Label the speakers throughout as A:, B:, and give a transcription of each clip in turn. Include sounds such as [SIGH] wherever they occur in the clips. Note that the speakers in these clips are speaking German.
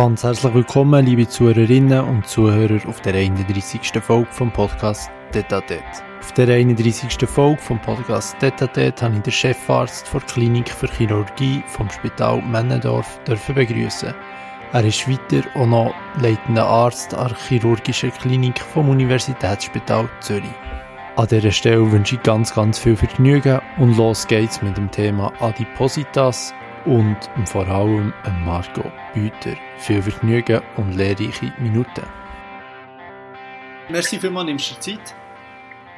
A: Ganz herzlich willkommen, liebe Zuhörerinnen und Zuhörer, auf der 31. Folge vom Podcast Detatet. Auf der 31. Folge vom Podcast Detatet habe ich den Chefarzt der Klinik für Chirurgie vom Spital Männendorf begrüßen. Er ist weiter auch noch leitender Arzt an der chirurgischen Klinik vom Universitätsspital Zürich. An dieser Stelle wünsche ich ganz, ganz viel Vergnügen und los geht's mit dem Thema Adipositas und vor allem Marco Büter. Viel Vergnügen und lehrreiche Minuten.
B: Merci vielmals, nimmst du Zeit?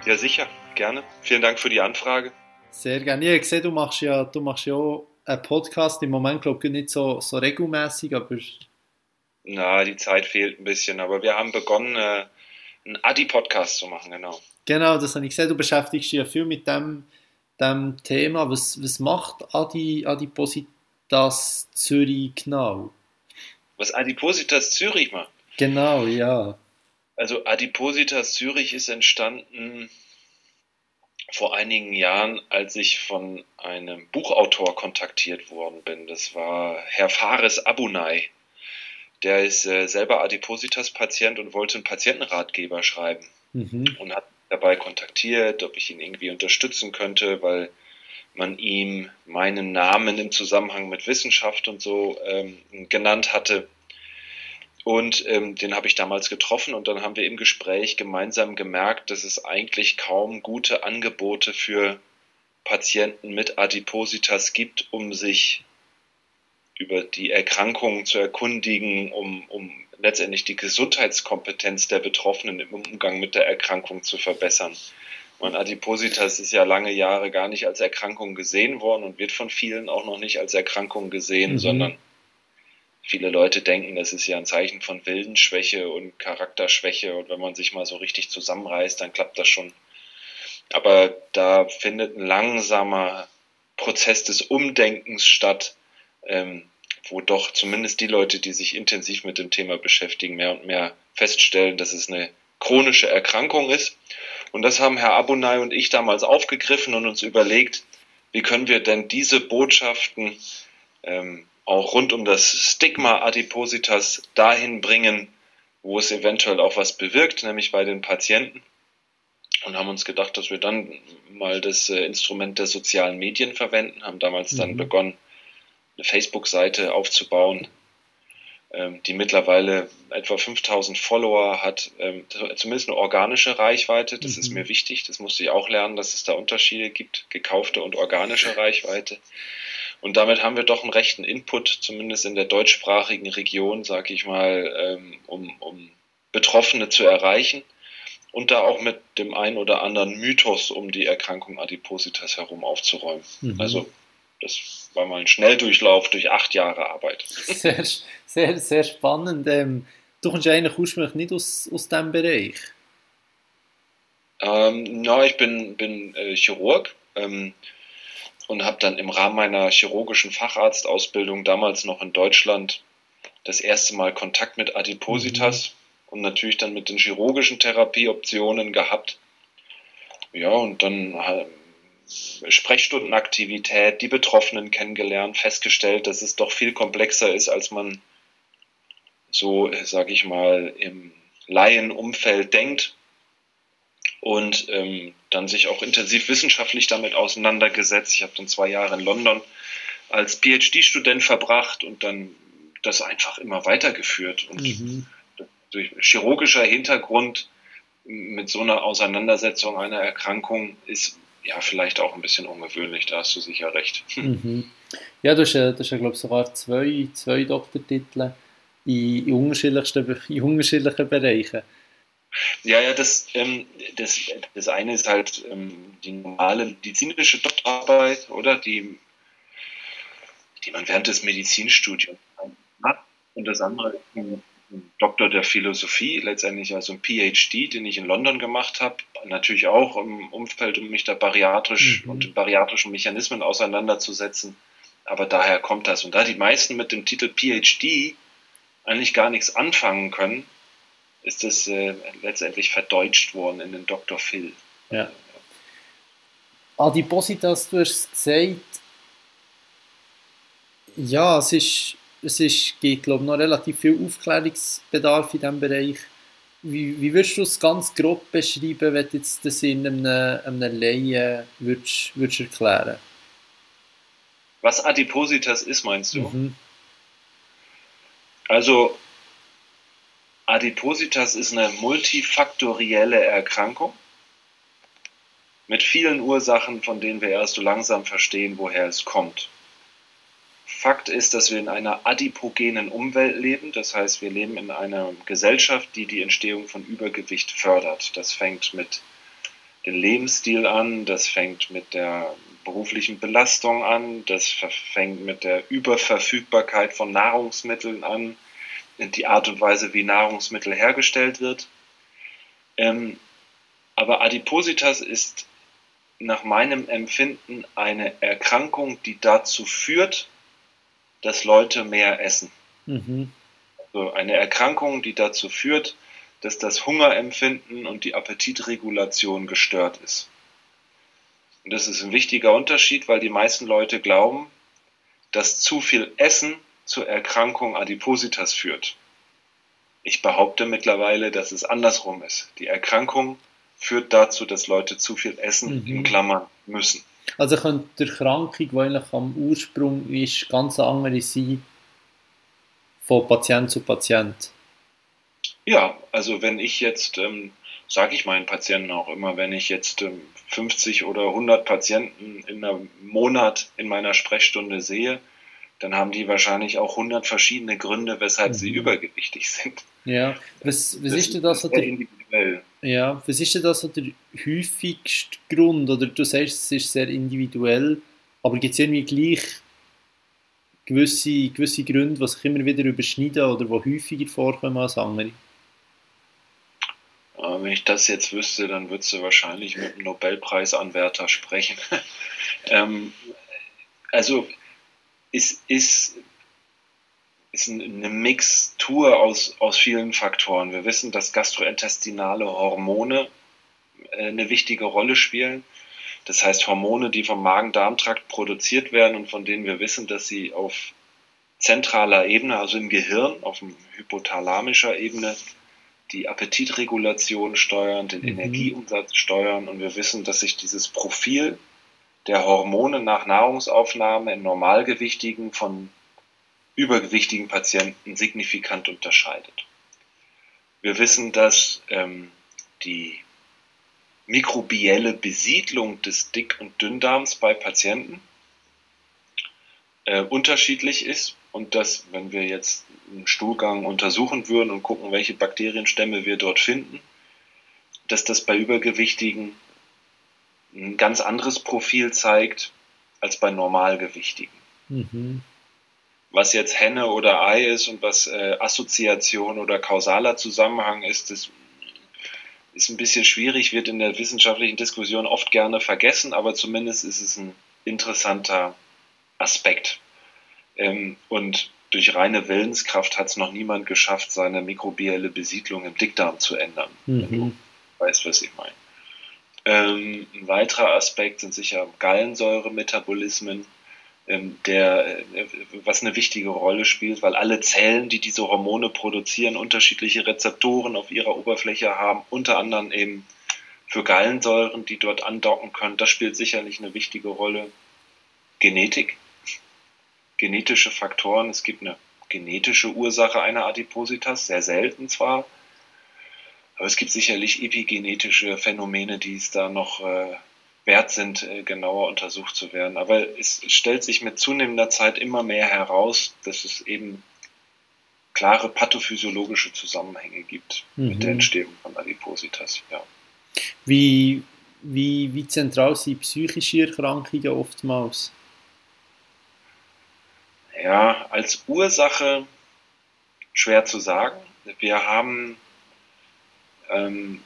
C: Ja, sicher, gerne. Vielen Dank für die Anfrage.
B: Sehr gerne. Ich habe gesehen, du machst ja, du machst ja auch einen Podcast. Im Moment, glaube ich, nicht so, so regelmäßig, aber...
C: Na, die Zeit fehlt ein bisschen, aber wir haben begonnen, äh, einen Adi-Podcast zu machen, genau.
B: Genau, das habe ich gesehen. Du beschäftigst dich ja viel mit dem, dem Thema. Was, was macht Adi, Adipositas Zürich genau?
C: Was Adipositas Zürich macht?
B: Genau, ja.
C: Also Adipositas Zürich ist entstanden vor einigen Jahren, als ich von einem Buchautor kontaktiert worden bin. Das war Herr Fares Abunai. Der ist äh, selber Adipositas-Patient und wollte einen Patientenratgeber schreiben. Mhm. Und hat dabei kontaktiert, ob ich ihn irgendwie unterstützen könnte, weil man ihm meinen Namen im Zusammenhang mit Wissenschaft und so ähm, genannt hatte. Und ähm, den habe ich damals getroffen und dann haben wir im Gespräch gemeinsam gemerkt, dass es eigentlich kaum gute Angebote für Patienten mit Adipositas gibt, um sich über die Erkrankungen zu erkundigen, um, um letztendlich die Gesundheitskompetenz der Betroffenen im Umgang mit der Erkrankung zu verbessern. Und Adipositas ist ja lange Jahre gar nicht als Erkrankung gesehen worden und wird von vielen auch noch nicht als Erkrankung gesehen, mhm. sondern viele Leute denken, das ist ja ein Zeichen von Wildenschwäche und Charakterschwäche und wenn man sich mal so richtig zusammenreißt, dann klappt das schon. Aber da findet ein langsamer Prozess des Umdenkens statt, ähm, wo doch zumindest die Leute, die sich intensiv mit dem Thema beschäftigen, mehr und mehr feststellen, dass es eine chronische Erkrankung ist. Und das haben Herr Abunai und ich damals aufgegriffen und uns überlegt, wie können wir denn diese Botschaften ähm, auch rund um das Stigma Adipositas dahin bringen, wo es eventuell auch was bewirkt, nämlich bei den Patienten. Und haben uns gedacht, dass wir dann mal das äh, Instrument der sozialen Medien verwenden, haben damals mhm. dann begonnen, eine Facebook-Seite aufzubauen, ähm, die mittlerweile etwa 5000 Follower hat, ähm, zumindest eine organische Reichweite. Das mhm. ist mir wichtig. Das musste ich auch lernen, dass es da Unterschiede gibt, gekaufte und organische Reichweite. Und damit haben wir doch einen rechten Input, zumindest in der deutschsprachigen Region, sage ich mal, ähm, um, um Betroffene zu erreichen und da auch mit dem einen oder anderen Mythos um die Erkrankung Adipositas herum aufzuräumen. Mhm. Also das war mal ein Schnelldurchlauf durch acht Jahre Arbeit. [LAUGHS]
B: Sehr, sehr, sehr spannend. Ähm, du kommst eigentlich ursprünglich nicht aus, aus diesem Bereich.
C: Ähm, na, ich bin, bin äh, Chirurg ähm, und habe dann im Rahmen meiner chirurgischen Facharztausbildung damals noch in Deutschland das erste Mal Kontakt mit Adipositas mhm. und natürlich dann mit den chirurgischen Therapieoptionen gehabt. Ja, und dann Sprechstundenaktivität, die Betroffenen kennengelernt, festgestellt, dass es doch viel komplexer ist, als man so, sage ich mal, im Laienumfeld denkt und ähm, dann sich auch intensiv wissenschaftlich damit auseinandergesetzt. Ich habe dann zwei Jahre in London als PhD-Student verbracht und dann das einfach immer weitergeführt. Und mhm. durch chirurgischer Hintergrund mit so einer Auseinandersetzung einer Erkrankung ist ja, vielleicht auch ein bisschen ungewöhnlich, da hast du sicher recht. [LAUGHS]
B: Mhm. Ja, du hast ja, du hast ja glaube ich, sogar zwei, zwei Doktortitel in, in, unterschiedlichsten, in unterschiedlichen Bereichen.
C: Ja, ja, das, ähm, das, das eine ist halt ähm, die normale medizinische Doktorarbeit, oder? Die, die man während des Medizinstudiums hat. Und das andere ist Doktor der Philosophie, letztendlich also ein PhD, den ich in London gemacht habe, natürlich auch im Umfeld, um mich da bariatrisch mhm. und bariatrischen Mechanismen auseinanderzusetzen. Aber daher kommt das. Und da die meisten mit dem Titel PhD eigentlich gar nichts anfangen können, ist es äh, letztendlich verdeutscht worden in den Dr. Phil.
B: Ja. Adipositas, du hast gesagt, ja, es ist es ist, gibt glaube noch relativ viel Aufklärungsbedarf in diesem Bereich. Wie, wie würdest du es ganz grob beschreiben, wenn du jetzt das in einem, einem Laien würdest, würdest erklären
C: Was Adipositas ist, meinst du? Mhm. Also Adipositas ist eine multifaktorielle Erkrankung mit vielen Ursachen, von denen wir erst so langsam verstehen, woher es kommt. Fakt ist, dass wir in einer adipogenen Umwelt leben. Das heißt, wir leben in einer Gesellschaft, die die Entstehung von Übergewicht fördert. Das fängt mit dem Lebensstil an, das fängt mit der beruflichen Belastung an, das fängt mit der Überverfügbarkeit von Nahrungsmitteln an, die Art und Weise, wie Nahrungsmittel hergestellt wird. Ähm, aber Adipositas ist nach meinem Empfinden eine Erkrankung, die dazu führt, dass Leute mehr essen. Mhm. Also eine Erkrankung, die dazu führt, dass das Hungerempfinden und die Appetitregulation gestört ist. Und das ist ein wichtiger Unterschied, weil die meisten Leute glauben, dass zu viel Essen zur Erkrankung Adipositas führt. Ich behaupte mittlerweile, dass es andersrum ist. Die Erkrankung führt dazu, dass Leute zu viel essen, mhm. in Klammern, müssen.
B: Also könnte die Erkrankung, die eigentlich am Ursprung ist, ganz andere sein von Patient zu Patient?
C: Ja, also wenn ich jetzt, ähm, sage ich meinen Patienten auch immer, wenn ich jetzt ähm, 50 oder 100 Patienten in einem Monat in meiner Sprechstunde sehe, dann haben die wahrscheinlich auch 100 verschiedene Gründe, weshalb mhm. sie übergewichtig [LAUGHS] sind.
B: Ja, was, was das ist denn das? Individuell. Ja, was ist denn das so der häufigste Grund? Oder du sagst, es ist sehr individuell, aber gibt es irgendwie gleich gewisse, gewisse Gründe, die sich immer wieder überschneiden oder die häufiger vorkommen als andere?
C: Wenn ich das jetzt wüsste, dann würdest du wahrscheinlich mit einem Nobelpreisanwärter sprechen. [LAUGHS] ähm, also es ist ist eine Mixtur aus, aus vielen Faktoren. Wir wissen, dass gastrointestinale Hormone äh, eine wichtige Rolle spielen. Das heißt Hormone, die vom Magen-Darm-Trakt produziert werden und von denen wir wissen, dass sie auf zentraler Ebene, also im Gehirn, auf hypothalamischer Ebene, die Appetitregulation steuern, den mhm. Energieumsatz steuern. Und wir wissen, dass sich dieses Profil der Hormone nach Nahrungsaufnahme in Normalgewichtigen von übergewichtigen Patienten signifikant unterscheidet. Wir wissen, dass ähm, die mikrobielle Besiedlung des Dick- und Dünndarms bei Patienten äh, unterschiedlich ist und dass, wenn wir jetzt einen Stuhlgang untersuchen würden und gucken, welche Bakterienstämme wir dort finden, dass das bei Übergewichtigen ein ganz anderes Profil zeigt als bei Normalgewichtigen. Mhm was jetzt Henne oder Ei ist und was äh, Assoziation oder kausaler Zusammenhang ist, das ist ein bisschen schwierig, wird in der wissenschaftlichen Diskussion oft gerne vergessen, aber zumindest ist es ein interessanter Aspekt. Ähm, und durch reine Willenskraft hat es noch niemand geschafft, seine mikrobielle Besiedlung im Dickdarm zu ändern. Mhm. Wenn du weißt, was ich meine. Ähm, ein weiterer Aspekt sind sicher Gallensäure-Metabolismen der, äh, was eine wichtige Rolle spielt, weil alle Zellen, die diese Hormone produzieren, unterschiedliche Rezeptoren auf ihrer Oberfläche haben, unter anderem eben für Gallensäuren, die dort andocken können. Das spielt sicherlich eine wichtige Rolle. Genetik, genetische Faktoren. Es gibt eine genetische Ursache einer Adipositas, sehr selten zwar, aber es gibt sicherlich epigenetische Phänomene, die es da noch äh, wert sind, äh, genauer untersucht zu werden. Aber es stellt sich mit zunehmender Zeit immer mehr heraus, dass es eben klare pathophysiologische Zusammenhänge gibt mhm. mit der mhm. Entstehung von Adipositas. Ja.
B: Wie, wie, wie zentral sind psychische Erkrankungen oftmals?
C: Ja, als Ursache schwer zu sagen. Wir haben ähm,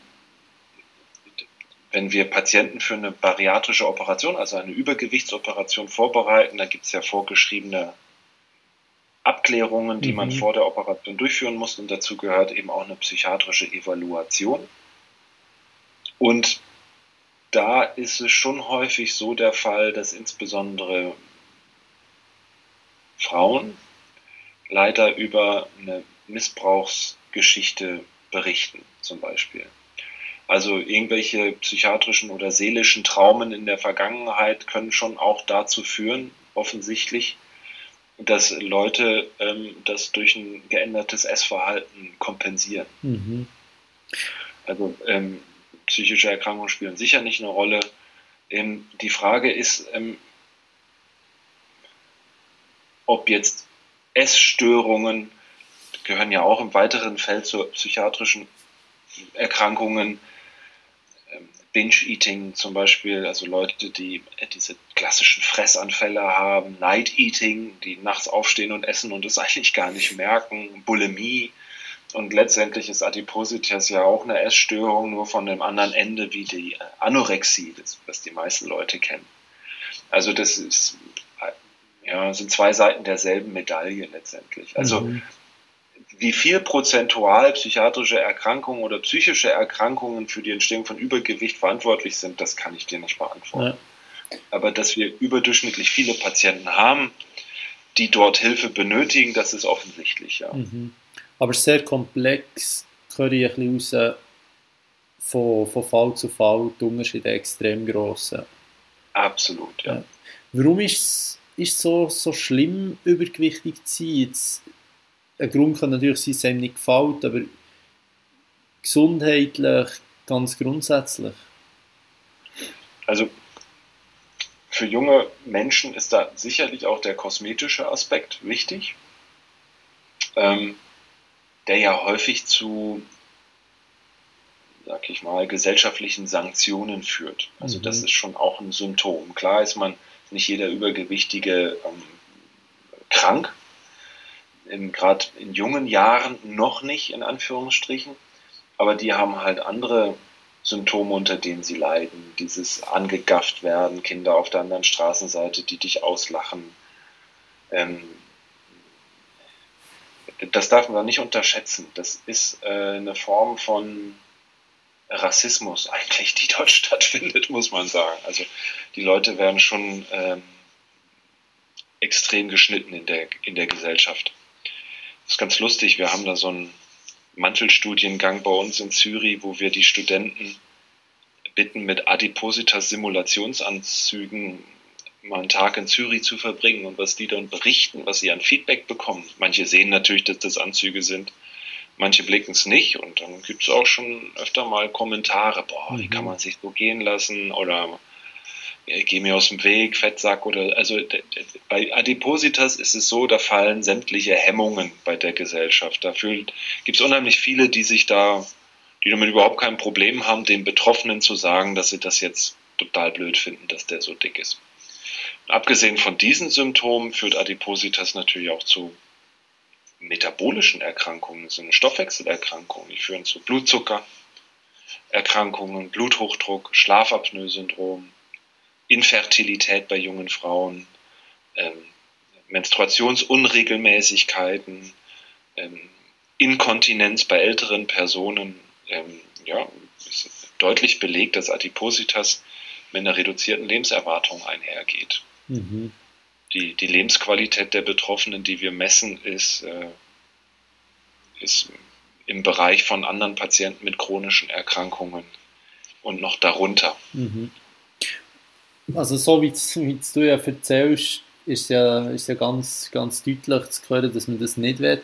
C: wenn wir Patienten für eine bariatrische Operation, also eine Übergewichtsoperation vorbereiten, da gibt es ja vorgeschriebene Abklärungen, die mhm. man vor der Operation durchführen muss und dazu gehört eben auch eine psychiatrische Evaluation. Und da ist es schon häufig so der Fall, dass insbesondere Frauen leider über eine Missbrauchsgeschichte berichten, zum Beispiel. Also irgendwelche psychiatrischen oder seelischen Traumen in der Vergangenheit können schon auch dazu führen, offensichtlich, dass Leute ähm, das durch ein geändertes Essverhalten kompensieren. Mhm. Also ähm, psychische Erkrankungen spielen sicher nicht eine Rolle. Ähm, die Frage ist, ähm, ob jetzt Essstörungen gehören ja auch im weiteren Feld zu psychiatrischen Erkrankungen, Binge-Eating zum Beispiel, also Leute, die diese klassischen Fressanfälle haben, Night-Eating, die nachts aufstehen und essen und es [LAUGHS] eigentlich gar nicht merken, Bulimie. Und letztendlich ist Adipositas ja auch eine Essstörung, nur von dem anderen Ende wie die Anorexie, das, was die meisten Leute kennen. Also das ist, ja, sind zwei Seiten derselben Medaille letztendlich. Also mhm wie viel prozentual psychiatrische Erkrankungen oder psychische Erkrankungen für die Entstehung von Übergewicht verantwortlich sind, das kann ich dir nicht beantworten. Ja. Aber dass wir überdurchschnittlich viele Patienten haben, die dort Hilfe benötigen, das ist offensichtlich, ja. Mhm.
B: Aber sehr komplex, höre ich ein bisschen raus, von, von Fall zu Fall, die Unterschiede extrem gross.
C: Absolut, ja. ja.
B: Warum ist es so, so schlimm, übergewichtig zu sein? Jetzt, ein Grund kann natürlich sein, dass es einem nicht gefällt, aber gesundheitlich ganz grundsätzlich.
C: Also für junge Menschen ist da sicherlich auch der kosmetische Aspekt wichtig, ähm, der ja häufig zu, sag ich mal, gesellschaftlichen Sanktionen führt. Also mhm. das ist schon auch ein Symptom. Klar ist man nicht jeder Übergewichtige ähm, krank, gerade in jungen Jahren noch nicht, in Anführungsstrichen, aber die haben halt andere Symptome, unter denen sie leiden. Dieses angegafft werden, Kinder auf der anderen Straßenseite, die dich auslachen. Ähm, das darf man nicht unterschätzen. Das ist äh, eine Form von Rassismus eigentlich, die dort [LAUGHS] stattfindet, muss man sagen. Also die Leute werden schon ähm, extrem geschnitten in der, in der Gesellschaft. Das ist ganz lustig. Wir haben da so einen Mantelstudiengang bei uns in Zürich, wo wir die Studenten bitten, mit Adipositas-Simulationsanzügen mal einen Tag in Zürich zu verbringen und was die dann berichten, was sie an Feedback bekommen. Manche sehen natürlich, dass das Anzüge sind, manche blicken es nicht und dann gibt es auch schon öfter mal Kommentare, boah, wie kann mhm. man sich so gehen lassen oder geh mir aus dem Weg, Fettsack oder also bei Adipositas ist es so, da fallen sämtliche Hemmungen bei der Gesellschaft. Da gibt es unheimlich viele, die sich da, die damit überhaupt kein Problem haben, den Betroffenen zu sagen, dass sie das jetzt total blöd finden, dass der so dick ist. Und abgesehen von diesen Symptomen führt Adipositas natürlich auch zu metabolischen Erkrankungen, so eine Stoffwechselerkrankung. Die führen zu Blutzuckererkrankungen, Bluthochdruck, Schlafapnoe-Syndrom, Infertilität bei jungen Frauen, ähm, Menstruationsunregelmäßigkeiten, ähm, Inkontinenz bei älteren Personen. Ähm, ja, ist deutlich belegt, dass Adipositas mit einer reduzierten Lebenserwartung einhergeht. Mhm. Die, die Lebensqualität der Betroffenen, die wir messen, ist, äh, ist im Bereich von anderen Patienten mit chronischen Erkrankungen und noch darunter. Mhm.
B: Also so wie, du ja erzählst, ist ja, ist ja ganz, ganz deutlich zu hören, dass man das nicht will.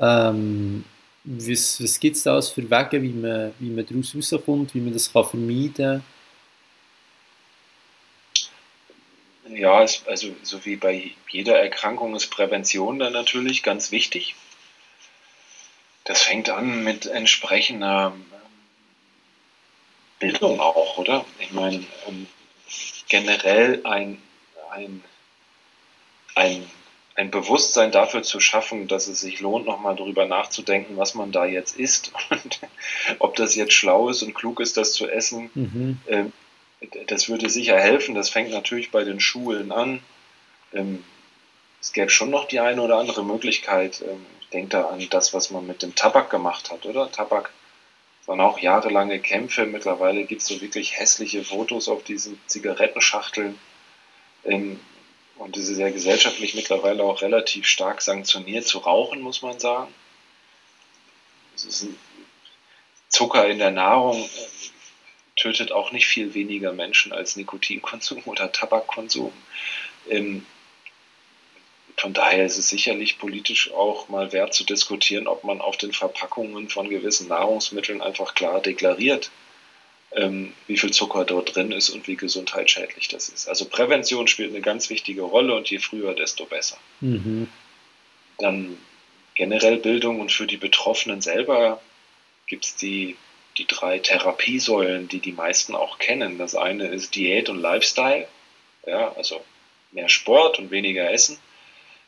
B: Ähm, was was gibt es da für Wege, wie man, wie man daraus rauskommt, wie man das kann vermeiden
C: kann? Ja, also so wie bei jeder Erkrankung ist Prävention dann natürlich ganz wichtig. Das fängt an mit entsprechender Bildung auch, oder? Ich meine, generell ein, ein, ein, ein Bewusstsein dafür zu schaffen, dass es sich lohnt, nochmal darüber nachzudenken, was man da jetzt isst [LAUGHS] und ob das jetzt schlau ist und klug ist, das zu essen. Mhm. Ähm, das würde sicher helfen. Das fängt natürlich bei den Schulen an. Ähm, es gäbe schon noch die eine oder andere Möglichkeit. Ähm, ich denke da an das, was man mit dem Tabak gemacht hat, oder? Tabak es waren auch jahrelange Kämpfe. Mittlerweile gibt es so wirklich hässliche Fotos auf diesen Zigarettenschachteln. Ähm, und es ist ja gesellschaftlich mittlerweile auch relativ stark sanktioniert zu rauchen, muss man sagen. Zucker in der Nahrung äh, tötet auch nicht viel weniger Menschen als Nikotinkonsum [LAUGHS] oder Tabakkonsum. Ähm, von daher ist es sicherlich politisch auch mal wert zu diskutieren, ob man auf den Verpackungen von gewissen Nahrungsmitteln einfach klar deklariert, ähm, wie viel Zucker dort drin ist und wie gesundheitsschädlich das ist. Also Prävention spielt eine ganz wichtige Rolle und je früher, desto besser. Mhm. Dann generell Bildung und für die Betroffenen selber gibt es die, die drei Therapiesäulen, die die meisten auch kennen. Das eine ist Diät und Lifestyle, ja, also mehr Sport und weniger Essen.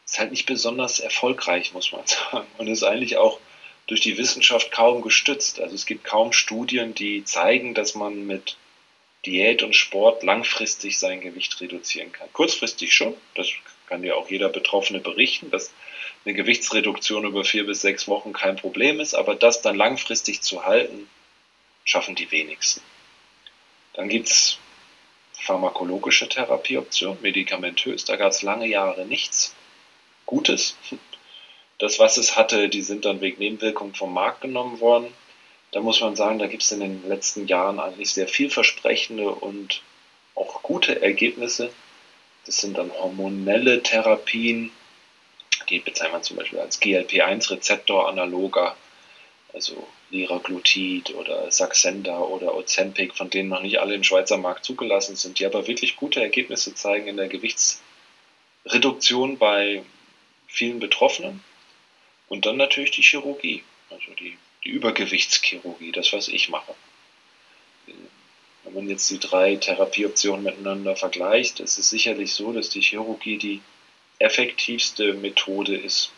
C: Ist halt nicht besonders erfolgreich, muss man [LAUGHS] sagen. Und ist eigentlich auch durch die Wissenschaft kaum gestützt. Also es gibt kaum Studien, die zeigen, dass man mit Diät und Sport langfristig sein Gewicht reduzieren kann. Kurzfristig schon, das kann dir auch jeder Betroffene berichten, dass eine Gewichtsreduktion über vier bis sechs Wochen kein Problem ist, aber das dann langfristig zu halten, schaffen die wenigsten. Dann gibt es pharmakologische Therapieoptionen, medikamentös, da gab es lange Jahre nichts Gutes das, was es hatte, die sind dann wegen Nebenwirkungen vom Markt genommen worden. Da muss man sagen, da gibt es in den letzten Jahren eigentlich sehr vielversprechende und auch gute Ergebnisse. Das sind dann hormonelle Therapien, die bezeichnet man zum Beispiel als GLP-1-Rezeptor-Analoga, also Liraglutid oder Saxenda oder Ozempic, von denen noch nicht alle im Schweizer Markt zugelassen sind, die aber wirklich gute Ergebnisse zeigen in der Gewichtsreduktion bei vielen Betroffenen. Und dann natürlich die Chirurgie, also die, die Übergewichtschirurgie, das, was ich mache. Wenn man jetzt die drei Therapieoptionen miteinander vergleicht, ist es sicherlich so, dass die Chirurgie die effektivste Methode ist,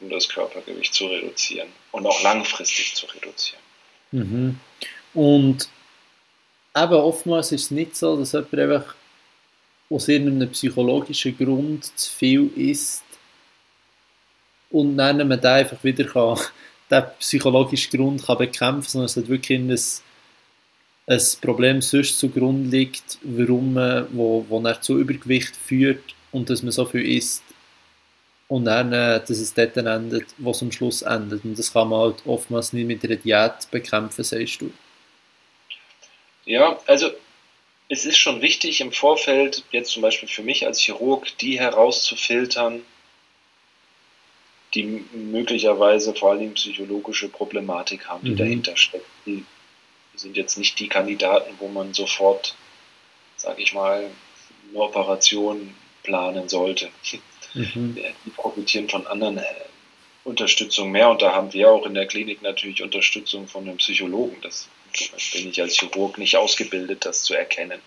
C: um das Körpergewicht zu reduzieren und auch langfristig zu reduzieren.
B: Mhm. Und aber oftmals ist es nicht so, dass jemand einfach aus irgendeinem psychologischen Grund zu viel isst und dann man den einfach wieder kann, [LAUGHS] den psychologischen Grund kann bekämpfen sondern es hat wirklich ein, ein Problem sonst zugrunde liegt, warum man, wo, wo er zu Übergewicht führt und dass man so viel isst und dann, äh, dass es dort dann endet, wo es am Schluss endet. Und das kann man halt oftmals nicht mit einer Diät bekämpfen, sagst du.
C: Ja, also es ist schon wichtig im Vorfeld, jetzt zum Beispiel für mich als Chirurg, die herauszufiltern, die möglicherweise vor allem psychologische Problematik haben, die mhm. dahinter steckt. Die sind jetzt nicht die Kandidaten, wo man sofort, sage ich mal, eine Operation planen sollte. Mhm. Die profitieren von anderen äh, Unterstützung mehr und da haben wir auch in der Klinik natürlich Unterstützung von einem Psychologen. Das bin ich als Chirurg nicht ausgebildet, das zu erkennen.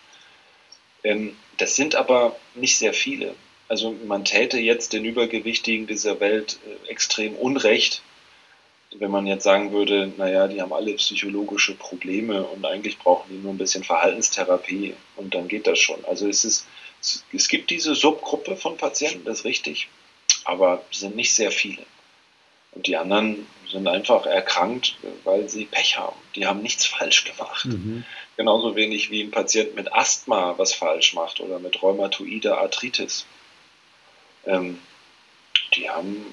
C: Ähm, das sind aber nicht sehr viele. Also man täte jetzt den Übergewichtigen dieser Welt äh, extrem Unrecht, wenn man jetzt sagen würde, naja, die haben alle psychologische Probleme und eigentlich brauchen die nur ein bisschen Verhaltenstherapie und dann geht das schon. Also es ist, es gibt diese Subgruppe von Patienten, das ist richtig, aber es sind nicht sehr viele. Und die anderen sind einfach erkrankt, weil sie Pech haben. Die haben nichts [LAUGHS] falsch gemacht. Mhm. Genauso wenig wie ein Patient mit Asthma was falsch macht oder mit rheumatoider Arthritis ähm, die haben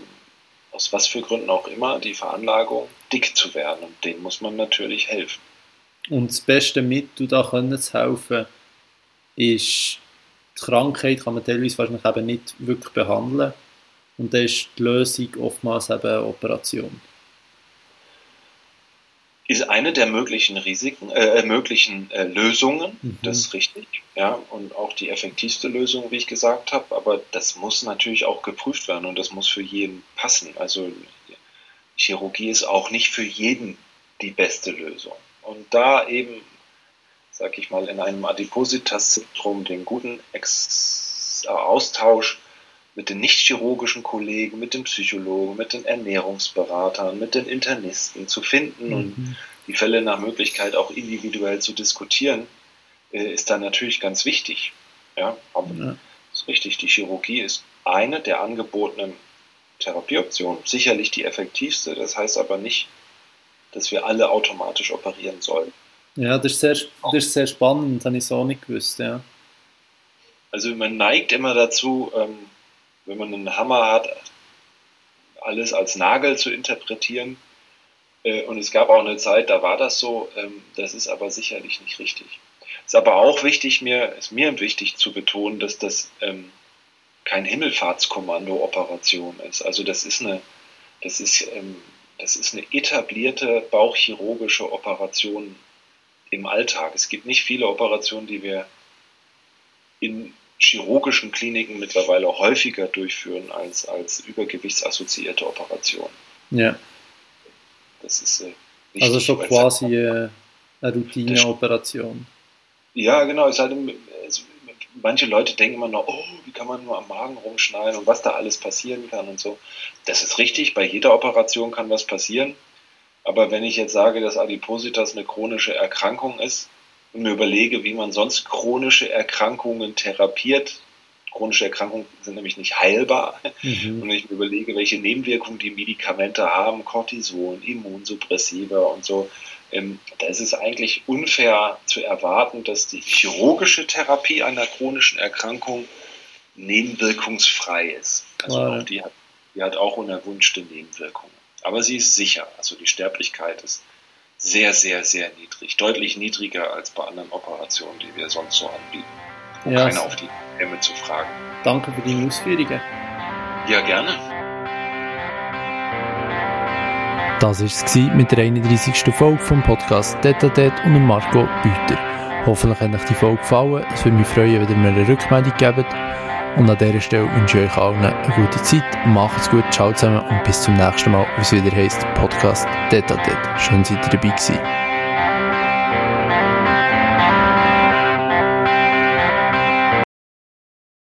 C: aus was für Gründen auch immer die Veranlagung, dick zu werden. Und denen muss man natürlich helfen.
B: Und das beste Mittel, da können zu helfen, ist die Krankheit kann man teilweise wahrscheinlich eben nicht wirklich behandeln. Und da ist die Lösung oftmals eben eine Operation
C: ist eine der möglichen Risiken, äh, möglichen äh, Lösungen. Mhm. Das ist richtig, ja, und auch die effektivste Lösung, wie ich gesagt habe. Aber das muss natürlich auch geprüft werden und das muss für jeden passen. Also Chirurgie ist auch nicht für jeden die beste Lösung. Und da eben, sag ich mal, in einem Adipositas-Syndrom den guten Ex Austausch mit den nicht-chirurgischen Kollegen, mit den Psychologen, mit den Ernährungsberatern, mit den Internisten zu finden mhm. und die Fälle nach Möglichkeit auch individuell zu diskutieren, äh, ist dann natürlich ganz wichtig. Ja, aber ja. ist richtig, die Chirurgie ist eine der angebotenen Therapieoptionen, sicherlich die effektivste. Das heißt aber nicht, dass wir alle automatisch operieren sollen.
B: Ja, das ist sehr, das ist sehr spannend, das habe ich so nicht gewusst, ja.
C: also man neigt immer dazu, ähm, wenn man einen Hammer hat, alles als Nagel zu interpretieren. Äh, und es gab auch eine Zeit, da war das so. Ähm, das ist aber sicherlich nicht richtig. Ist aber auch wichtig, mir ist mir wichtig zu betonen, dass das ähm, kein Himmelfahrtskommando-Operation ist. Also das ist eine, das ist, ähm, das ist eine etablierte bauchchirurgische Operation im Alltag. Es gibt nicht viele Operationen, die wir in chirurgischen Kliniken mittlerweile häufiger durchführen als, als übergewichtsassoziierte Operationen.
B: Ja.
C: Das ist äh,
B: wichtig, Also so quasi äh, eine Routineoperation.
C: Ja, genau. Halt, es, manche Leute denken immer noch, oh, wie kann man nur am Magen rumschneiden und was da alles passieren kann und so. Das ist richtig, bei jeder Operation kann was passieren. Aber wenn ich jetzt sage, dass Adipositas eine chronische Erkrankung ist, und mir überlege, wie man sonst chronische Erkrankungen therapiert. Chronische Erkrankungen sind nämlich nicht heilbar. Mhm. Und ich mir überlege, welche Nebenwirkungen die Medikamente haben, Cortison, Immunsuppressiva und so, ähm, da ist es eigentlich unfair zu erwarten, dass die chirurgische Therapie einer chronischen Erkrankung nebenwirkungsfrei ist. Also wow. die, hat, die hat auch unerwünschte Nebenwirkungen. Aber sie ist sicher. Also die Sterblichkeit ist sehr, sehr, sehr niedrig. Deutlich niedriger als bei anderen Operationen, die wir sonst so anbieten. Um ja, keiner auf die Hemme zu fragen.
B: Danke für die Ausführungen.
C: Ja, gerne.
A: Das war es mit der 31. Folge vom Podcast Detatet und Marco Büter. Hoffentlich hat euch die Folge gefallen. Es würde mich freuen, wenn ihr mir eine Rückmeldung gebt. Und an dieser Stelle wünsche ich euch allen eine gute Zeit. Macht's gut, ciao zusammen und bis zum nächsten Mal, wie es wieder heisst, Podcast Detatet. Schön seid ihr dabei gewesen.